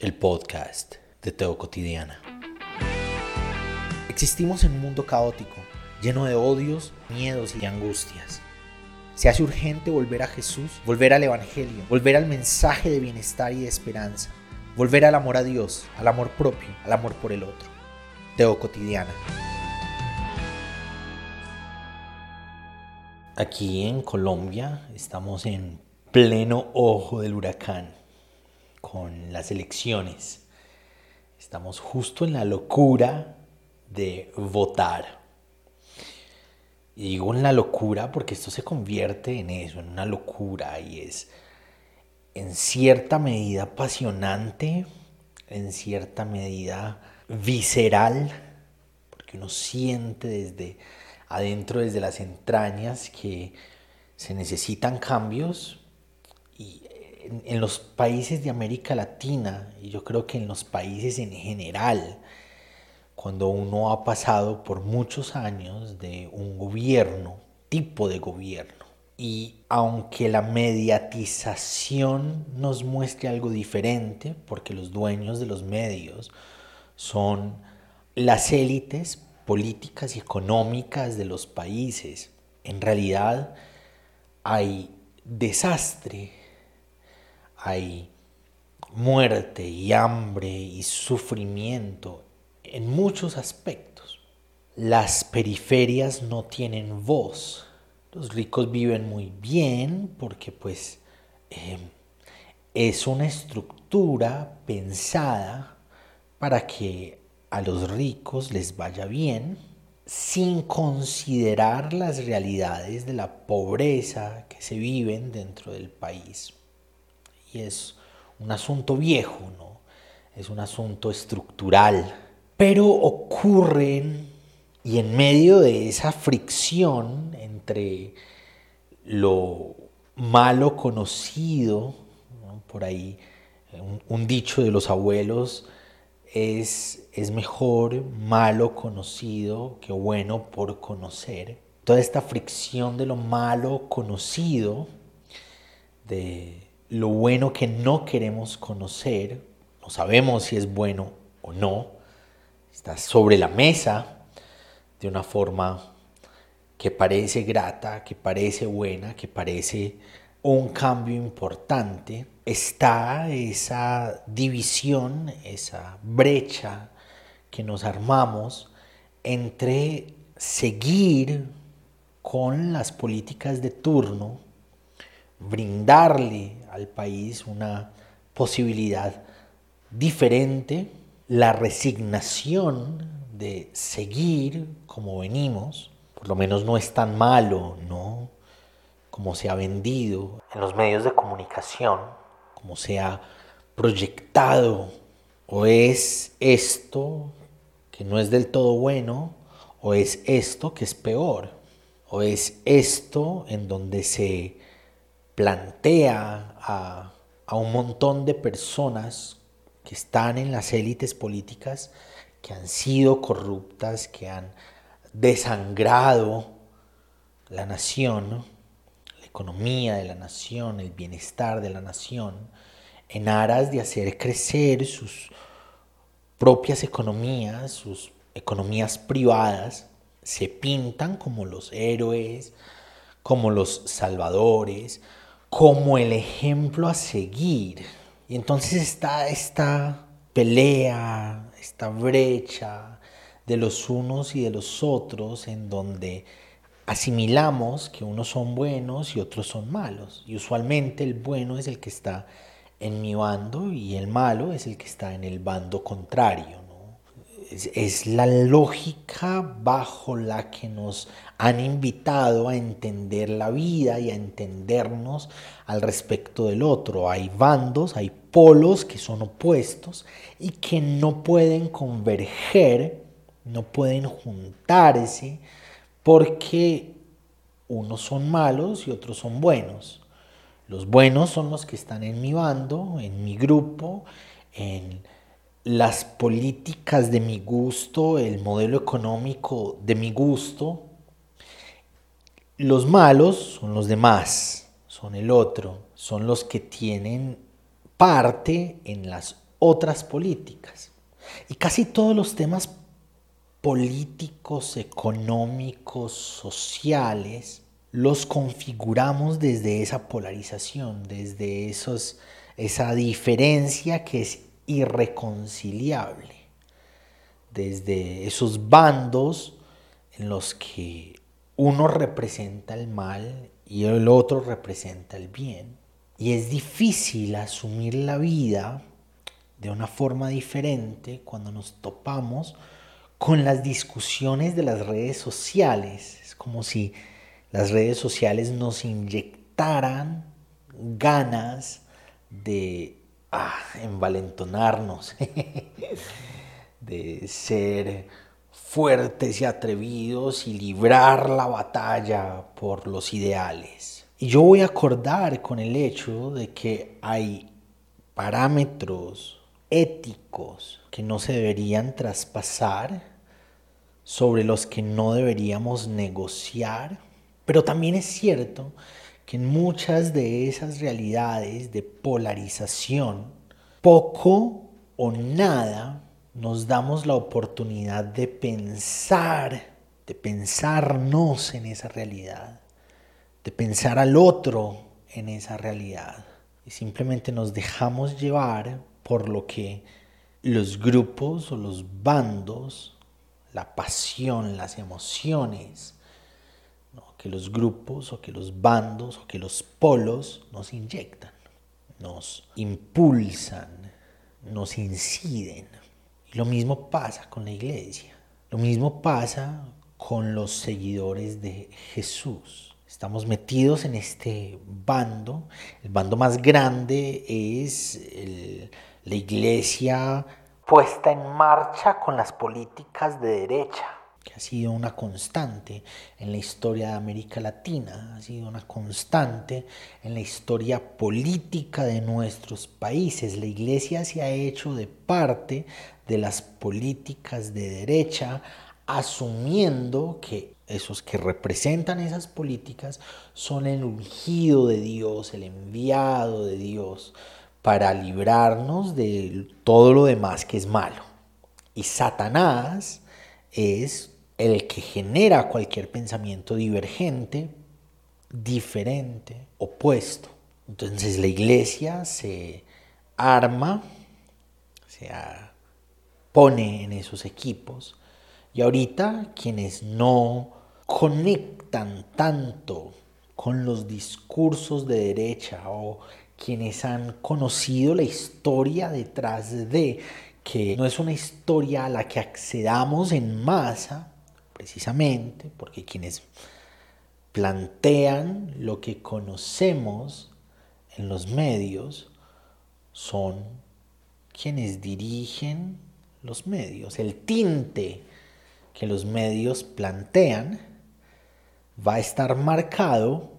el podcast de Teo Cotidiana. Existimos en un mundo caótico, lleno de odios, miedos y angustias. Se hace urgente volver a Jesús, volver al Evangelio, volver al mensaje de bienestar y de esperanza, volver al amor a Dios, al amor propio, al amor por el otro. Teo Cotidiana. Aquí en Colombia estamos en pleno ojo del huracán con las elecciones. Estamos justo en la locura de votar. Y digo en la locura porque esto se convierte en eso, en una locura y es en cierta medida apasionante, en cierta medida visceral, porque uno siente desde adentro, desde las entrañas, que se necesitan cambios y en, los países de América Latina, y yo creo que en los países en general, cuando uno ha pasado por muchos años de un gobierno, tipo de gobierno, y aunque la mediatización nos muestre algo diferente, porque los dueños de los medios son las élites políticas y económicas de los países, en realidad hay desastre hay muerte y hambre y sufrimiento en muchos aspectos. Las periferias no tienen voz. Los ricos viven muy bien porque pues em, es una estructura pensada para que a los ricos les vaya bien sin considerar las realidades de la pobreza que se viven dentro del país y es un asunto viejo, ¿no? Es un asunto estructural. Pero ocurren, y en medio de esa fricción entre lo malo conocido, por ahí un, dicho de los abuelos es, es mejor malo conocido que bueno por conocer. Toda esta fricción de lo malo conocido, de, lo bueno que no queremos conocer, no sabemos si es bueno o no, está sobre la mesa de una forma que parece grata, que parece buena, que parece un cambio importante, está esa división, esa brecha que nos armamos entre seguir con las políticas de turno, brindarle al país una posibilidad diferente, la resignación de seguir como venimos, por lo menos no es tan malo, ¿no? Como se ha vendido en los medios de comunicación, como se ha proyectado, o es esto que no es del todo bueno, o es esto que es peor, o es esto en donde se plantea a, un montón de personas que están en las élites políticas, que han sido corruptas, que han desangrado la nación, la economía de la nación, el bienestar de la nación, en aras de hacer crecer sus propias economías, sus economías privadas, se pintan como los héroes, como los salvadores, como el ejemplo a seguir. Y entonces está esta pelea, esta brecha de los unos y de los otros en donde asimilamos que unos son buenos y otros son malos. Y usualmente el bueno es el que está en mi bando y el malo es el que está en el bando contrario es, la lógica bajo la que nos han invitado a entender la vida y a entendernos al respecto del otro. Hay bandos, hay polos que son opuestos y que no pueden converger, no pueden juntarse porque unos son malos y otros son buenos. Los buenos son los que están en mi bando, en mi grupo, en las políticas de mi gusto, el modelo económico de mi gusto. Los malos son los demás, son el otro, son los que tienen parte en las otras políticas. Y casi todos los temas políticos, económicos, sociales, los configuramos desde esa polarización, desde esos, esa diferencia que es irreconciliable, desde esos bandos en los que uno representa el mal y el otro representa el bien. Y es difícil asumir la vida de una forma diferente cuando nos topamos con las discusiones de las redes sociales. Es como si las redes sociales nos inyectaran ganas de ah, envalentonarnos, de ser fuertes y atrevidos y librar la batalla por los ideales. Y yo voy a acordar con el hecho de que hay parámetros éticos que no se deberían traspasar, sobre los que no deberíamos negociar, pero también es cierto que en muchas de esas realidades de polarización, poco o nada nos damos la oportunidad de pensar, de pensarnos en esa realidad, de pensar al otro en esa realidad. Y simplemente nos dejamos llevar por lo que los grupos o los bandos, la pasión, las emociones, que los grupos o que los bandos o que los polos nos inyectan, nos impulsan, nos inciden. Y lo mismo pasa con la iglesia, lo mismo pasa con los seguidores de Jesús. Estamos metidos en este bando. El bando más grande es la iglesia puesta en marcha con las políticas de derecha, que ha sido una constante en la historia de América Latina, ha sido una constante en la historia política de nuestros países. La iglesia se ha hecho de parte de las políticas de derecha, asumiendo que esos que representan esas políticas son el ungido de Dios, el enviado de Dios para librarnos de todo lo demás que es malo. Y Satanás es el que genera cualquier pensamiento divergente, diferente, opuesto. Entonces la iglesia se arma, se pone en esos equipos y ahorita quienes no conectan tanto con los discursos de derecha o quienes han conocido la historia detrás de, que no es una historia a la que accedamos en masa, precisamente porque quienes plantean lo que conocemos en los medios son quienes dirigen los medios. El tinte que los medios plantean va a estar marcado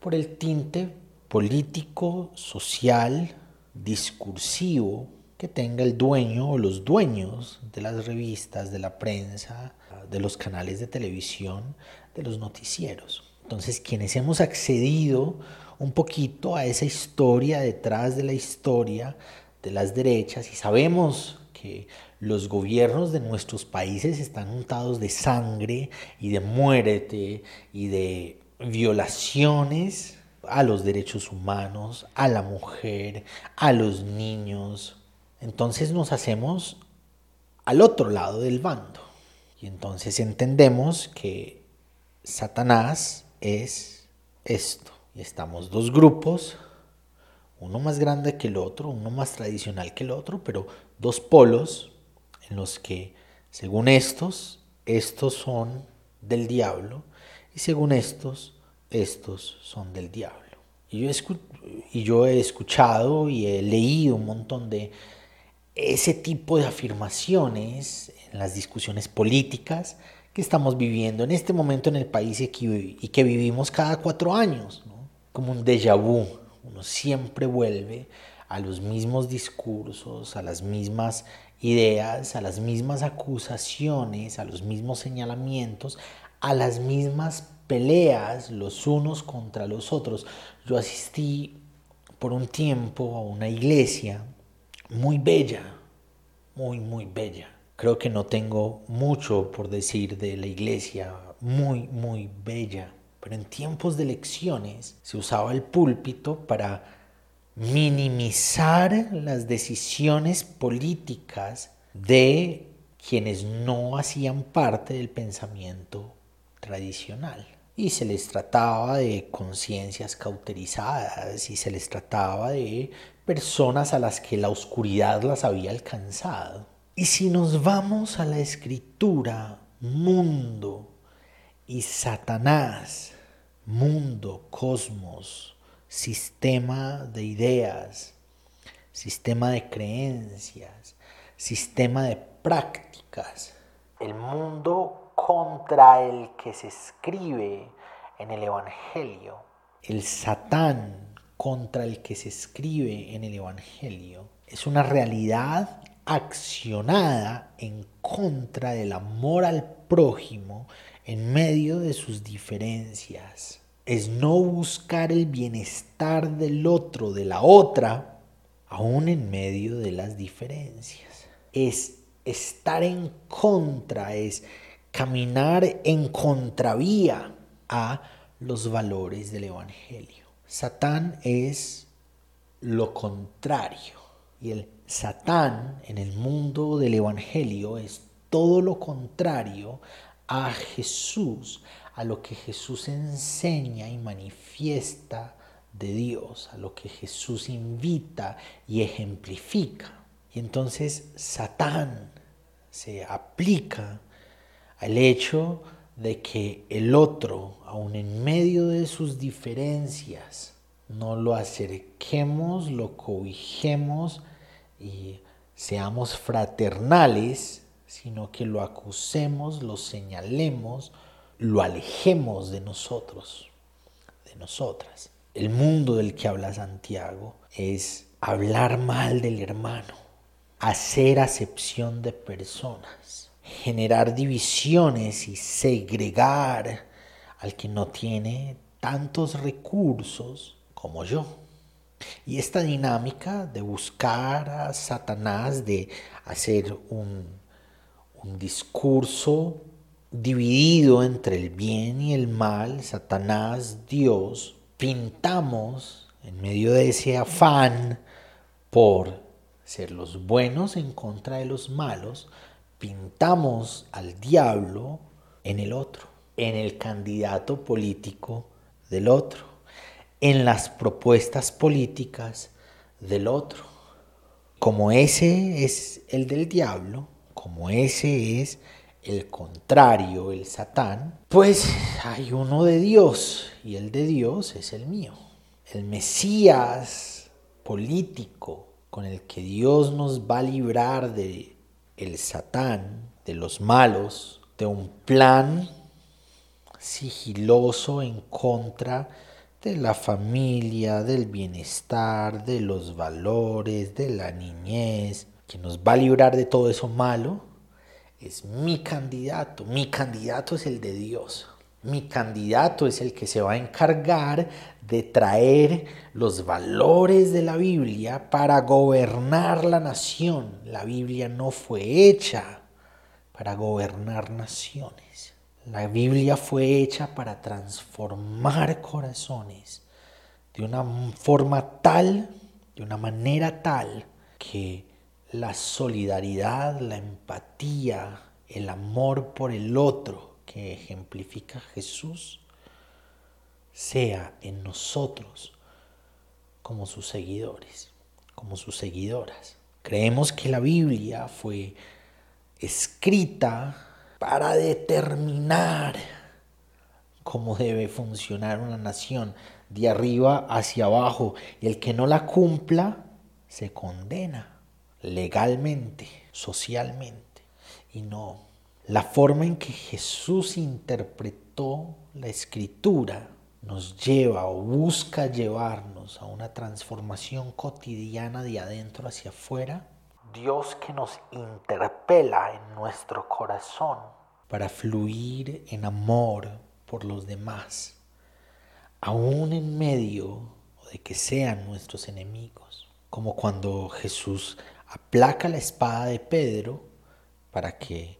por el tinte político, social, discursivo que tenga el dueño o los dueños de las revistas, de la prensa, de los canales de televisión, de los noticieros. Entonces, quienes hemos accedido un poquito a esa historia detrás de la historia de las derechas y sabemos que los gobiernos de nuestros países están untados de sangre y de muerte y de violaciones a los derechos humanos, a la mujer, a los niños. Entonces nos hacemos al otro lado del bando. Y entonces entendemos que Satanás es esto. Y estamos dos grupos, uno más grande que el otro, uno más tradicional que el otro, pero dos polos en los que, según estos, estos son del diablo y según estos, estos son del diablo. Y yo, y yo he escuchado y he leído un montón de ese tipo de afirmaciones en las discusiones políticas que estamos viviendo en este momento en el país y que, vivimos cada cuatro años, como un déjà vu. Uno siempre vuelve a los mismos discursos, a las mismas ideas, a las mismas acusaciones, a los mismos señalamientos, a las mismas peleas los unos contra los otros. Yo asistí por un tiempo a una iglesia muy bella, muy, muy bella. Creo que no tengo mucho por decir de la iglesia, muy, muy bella. Pero en tiempos de elecciones se usaba el púlpito para minimizar las decisiones políticas de quienes no hacían parte del pensamiento tradicional. Y se les trataba de conciencias cauterizadas y se les trataba de personas a las que la oscuridad las había alcanzado. Y si nos vamos a la escritura, mundo y Satanás, mundo, cosmos, sistema de ideas, sistema de creencias, sistema de prácticas, el mundo contra el que se escribe en el Evangelio, el Satán contra el que se escribe en el Evangelio es una realidad accionada en contra del amor al prójimo en medio de sus diferencias. Es no buscar el bienestar del otro, de la otra, aún en medio de las diferencias. Es estar en contra, es caminar en contravía a los valores del Evangelio. Satán es lo contrario. Y el Satán en el mundo del Evangelio es todo lo contrario a Jesús, a lo que Jesús enseña y manifiesta de Dios, a lo que Jesús invita y ejemplifica. Y entonces Satán se aplica al hecho de que el otro, aun en medio de sus diferencias, no lo acerquemos, lo cobijemos y seamos fraternales, sino que lo acusemos, lo señalemos, lo alejemos de nosotros, de nosotras. El mundo del que habla Santiago es hablar mal del hermano, hacer acepción de personas generar divisiones y segregar al que no tiene tantos recursos como yo. Y esta dinámica de buscar a Satanás, de hacer un, discurso dividido entre el bien y el mal, Satanás, Dios, pintamos en medio de ese afán por ser los buenos en contra de los malos, pintamos al diablo en el otro, en el candidato político del otro, en las propuestas políticas del otro. Como ese es el del diablo, como ese es el contrario, el Satán, pues hay uno de Dios y el de Dios es el mío. El Mesías político con el que Dios nos va a librar de el Satán, de los malos, de un plan sigiloso en contra de la familia, del bienestar, de los valores, de la niñez, que nos va a librar de todo eso malo, es mi candidato. Mi candidato es el de Dios. Mi candidato es el que se va a encargar de traer los valores de la Biblia para gobernar la nación. La Biblia no fue hecha para gobernar naciones. La Biblia fue hecha para transformar corazones de una forma tal, de una manera tal, que la solidaridad, la empatía, el amor por el otro, que ejemplifica Jesús sea en nosotros como sus seguidores, como sus seguidoras. Creemos que la Biblia fue escrita para determinar cómo debe funcionar una nación de arriba hacia abajo y el que no la cumpla se condena legalmente, socialmente y no la forma en que Jesús interpretó la escritura nos lleva o busca llevarnos a una transformación cotidiana de adentro hacia afuera. Dios que nos interpela en nuestro corazón para fluir en amor por los demás, aún en medio de que sean nuestros enemigos, como cuando Jesús aplaca la espada de Pedro para que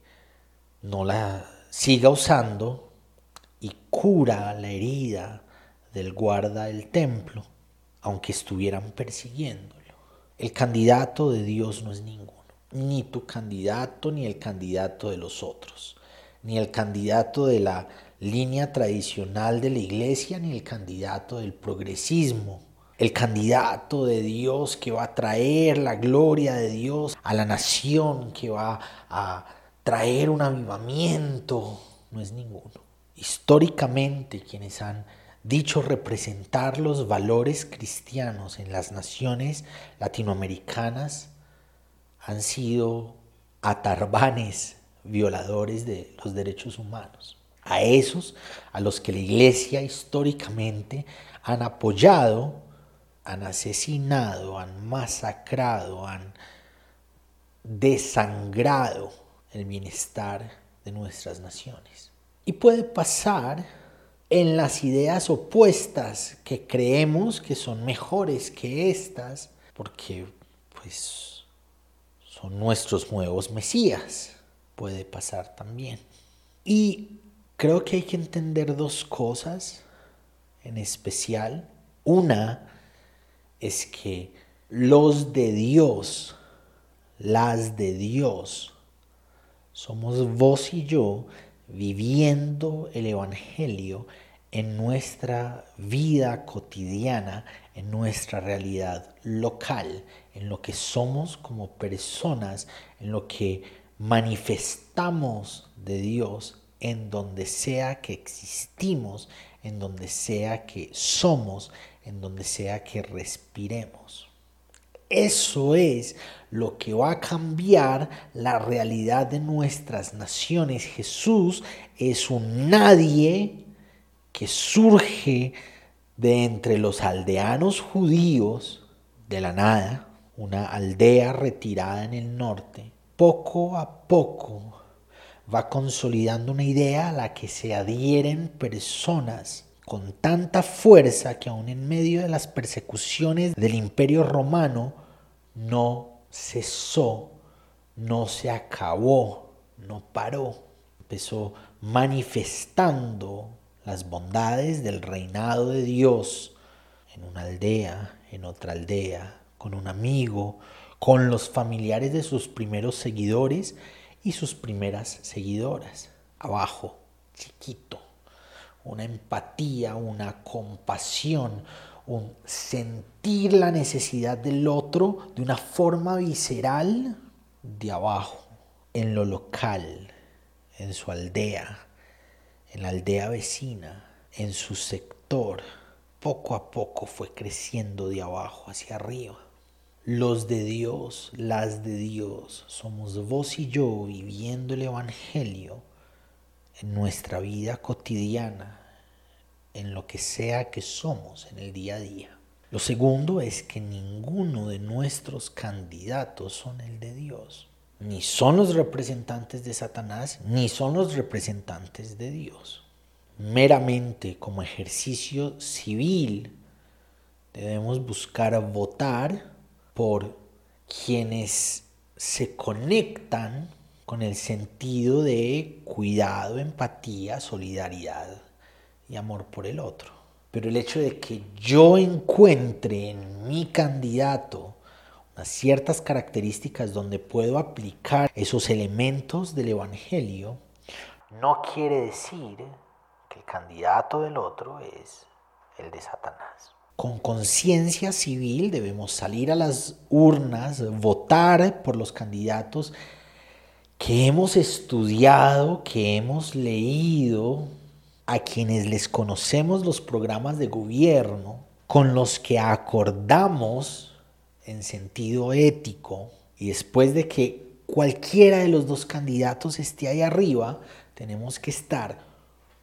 no la siga usando y cura la herida del guarda del templo, aunque estuvieran persiguiéndolo. El candidato de Dios no es ninguno, ni tu candidato ni el candidato de los otros, ni el candidato de la línea tradicional de la iglesia, ni el candidato del progresismo. El candidato de Dios que va a traer la gloria de Dios a la nación, que va a traer un avivamiento, no es ninguno. Históricamente quienes han dicho representar los valores cristianos en las naciones latinoamericanas han sido atarbanes violadores de los derechos humanos. A esos a los que la iglesia históricamente han apoyado, han asesinado, han masacrado, han desangrado el bienestar de nuestras naciones. Y puede pasar en las ideas opuestas que creemos que son mejores que estas, porque pues son nuestros nuevos mesías. Puede pasar también. Y creo que hay que entender dos cosas en especial. Una es que los de Dios, las de Dios, somos vos y yo viviendo el Evangelio en nuestra vida cotidiana, en nuestra realidad local, en lo que somos como personas, en lo que manifestamos de Dios, en donde sea que existimos, en donde sea que somos, en donde sea que respiremos. Eso es lo que va a cambiar la realidad de nuestras naciones. Jesús es un nadie que surge de entre los aldeanos judíos de la nada, una aldea retirada en el norte. Poco a poco va consolidando una idea a la que se adhieren personas con tanta fuerza que aún en medio de las persecuciones del imperio romano no cesó, no se acabó, no paró. Empezó manifestando las bondades del reinado de Dios en una aldea, en otra aldea, con un amigo, con los familiares de sus primeros seguidores y sus primeras seguidoras. Abajo, chiquito, una empatía, una compasión, un sentir la necesidad del otro de una forma visceral de abajo, en lo local, en su aldea, en la aldea vecina, en su sector. Poco a poco fue creciendo de abajo hacia arriba. Los de Dios, las de Dios, somos vos y yo viviendo el Evangelio en nuestra vida cotidiana, en lo que sea que somos en el día a día. Lo segundo es que ninguno de nuestros candidatos son el de Dios. Ni son los representantes de Satanás, ni son los representantes de Dios. Meramente como ejercicio civil debemos buscar votar por quienes se conectan con el sentido de cuidado, empatía, solidaridad y amor por el otro. Pero el hecho de que yo encuentre en mi candidato unas ciertas características donde puedo aplicar esos elementos del Evangelio, no quiere decir que el candidato del otro es el de Satanás. Con conciencia civil debemos salir a las urnas, votar por los candidatos que hemos estudiado, que hemos leído, a quienes les conocemos los programas de gobierno, con los que acordamos en sentido ético, y después de que cualquiera de los dos candidatos esté ahí arriba, tenemos que estar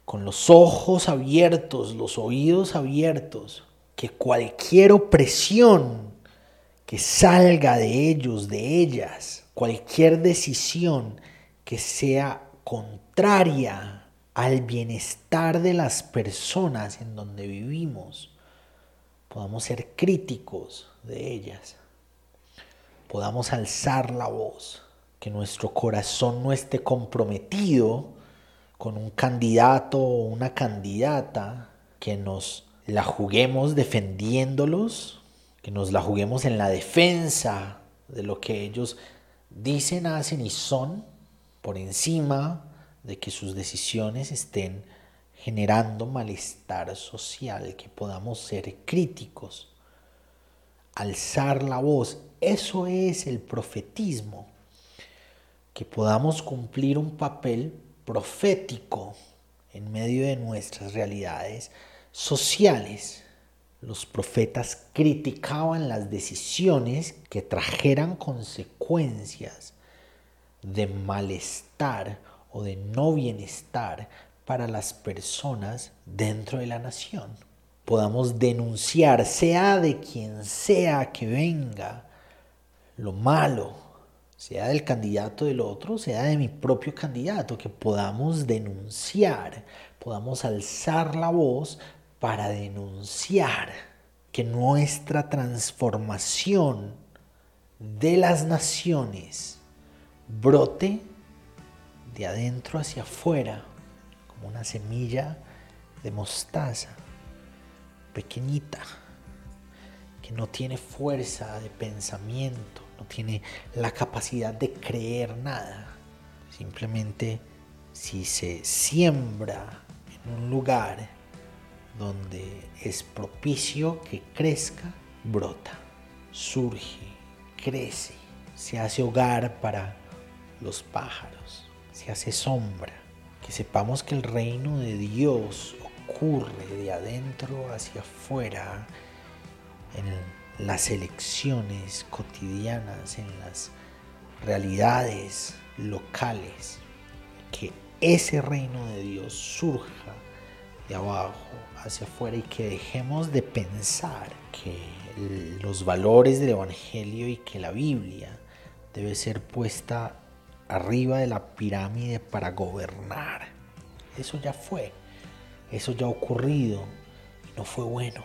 con los ojos abiertos, los oídos abiertos, que cualquier opresión que salga de ellos, de ellas, cualquier decisión que sea contraria al bienestar de las personas en donde vivimos, podamos ser críticos de ellas. podamos alzar la voz, que nuestro corazón no esté comprometido con un candidato o una candidata, que nos la juguemos defendiéndolos, que nos la juguemos en la defensa de lo que ellos dicen, hacen y son, por encima de que sus decisiones estén generando malestar social, que podamos ser críticos, alzar la voz. Eso es el profetismo, que podamos cumplir un papel profético en medio de nuestras realidades sociales. Los profetas criticaban las decisiones que trajeran consecuencias de malestar o de no bienestar para las personas dentro de la nación. Podamos denunciar, sea de quien sea que venga, lo malo, sea del candidato del otro, sea de mi propio candidato, que podamos denunciar, podamos alzar la voz para denunciar que nuestra transformación de las naciones brote de adentro hacia afuera, como una semilla de mostaza, pequeñita, que no tiene fuerza de pensamiento, no tiene la capacidad de creer nada. Simplemente si se siembra en un lugar donde es propicio que crezca, brota, surge, crece, se hace hogar para los pájaros, se hace sombra, que sepamos que el reino de Dios ocurre de adentro hacia afuera en las elecciones cotidianas, en las realidades locales, que ese reino de Dios surja de abajo hacia afuera y que dejemos de pensar que los valores del Evangelio y que la Biblia debe ser puesta arriba de la pirámide para gobernar. Eso ya fue, eso ya ha ocurrido y no fue bueno.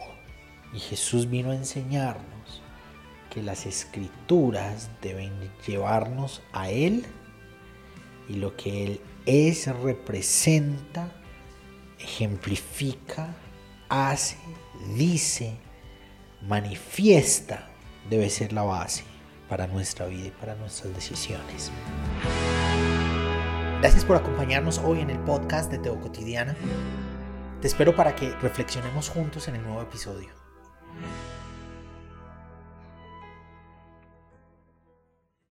Y Jesús vino a enseñarnos que las escrituras deben llevarnos a Él y lo que Él es, representa, ejemplifica, hace, dice, manifiesta, debe ser la base para nuestra vida y para nuestras decisiones. Gracias por acompañarnos hoy en el podcast de Teo Cotidiana. Te espero para que reflexionemos juntos en el nuevo episodio.